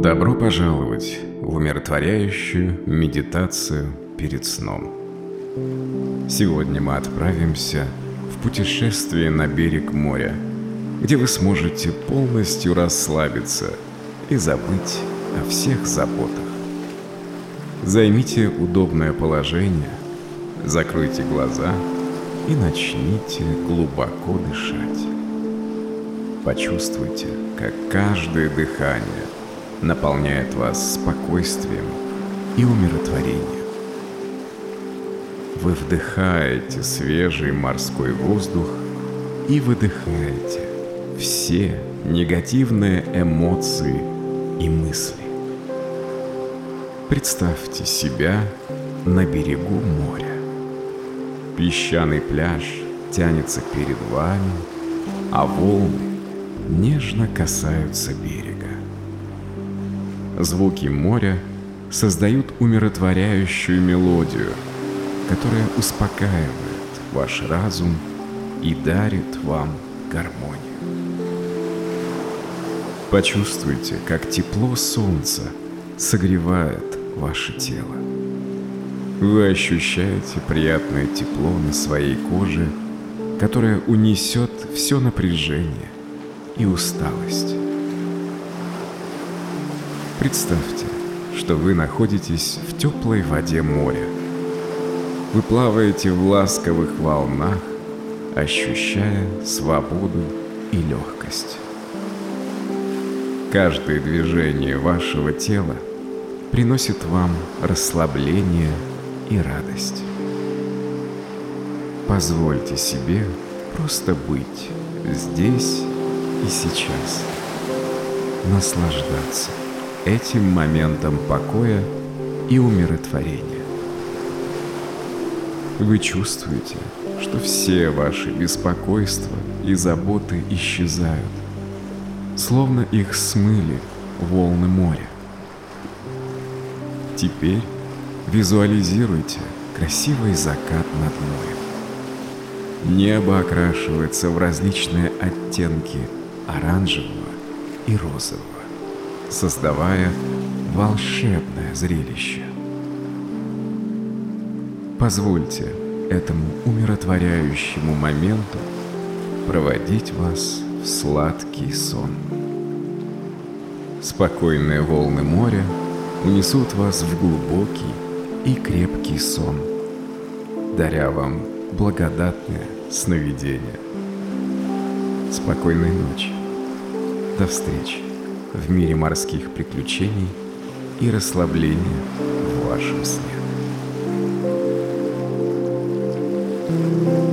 Добро пожаловать в умиротворяющую медитацию перед сном. Сегодня мы отправимся в путешествие на берег моря, где вы сможете полностью расслабиться и забыть о всех заботах. Займите удобное положение, закройте глаза и начните глубоко дышать. Почувствуйте, как каждое дыхание наполняет вас спокойствием и умиротворением. Вы вдыхаете свежий морской воздух и выдыхаете все негативные эмоции и мысли. Представьте себя на берегу моря. Песчаный пляж тянется перед вами, а волны нежно касаются берега. Звуки моря создают умиротворяющую мелодию, которая успокаивает ваш разум и дарит вам гармонию. Почувствуйте, как тепло солнца согревает ваше тело. Вы ощущаете приятное тепло на своей коже, которое унесет все напряжение и усталость. Представьте, что вы находитесь в теплой воде моря. Вы плаваете в ласковых волнах, ощущая свободу и легкость. Каждое движение вашего тела приносит вам расслабление и радость. Позвольте себе просто быть здесь и сейчас. Наслаждаться этим моментом покоя и умиротворения. Вы чувствуете, что все ваши беспокойства и заботы исчезают, словно их смыли волны моря. Теперь визуализируйте красивый закат над морем. Небо окрашивается в различные оттенки оранжевого и розового, создавая волшебное зрелище. Позвольте этому умиротворяющему моменту проводить вас в сладкий сон. Спокойные волны моря унесут вас в глубокий и крепкий сон, даря вам благодатное сновидение. Спокойной ночи. До встречи в мире морских приключений и расслабления в вашем сне. thank you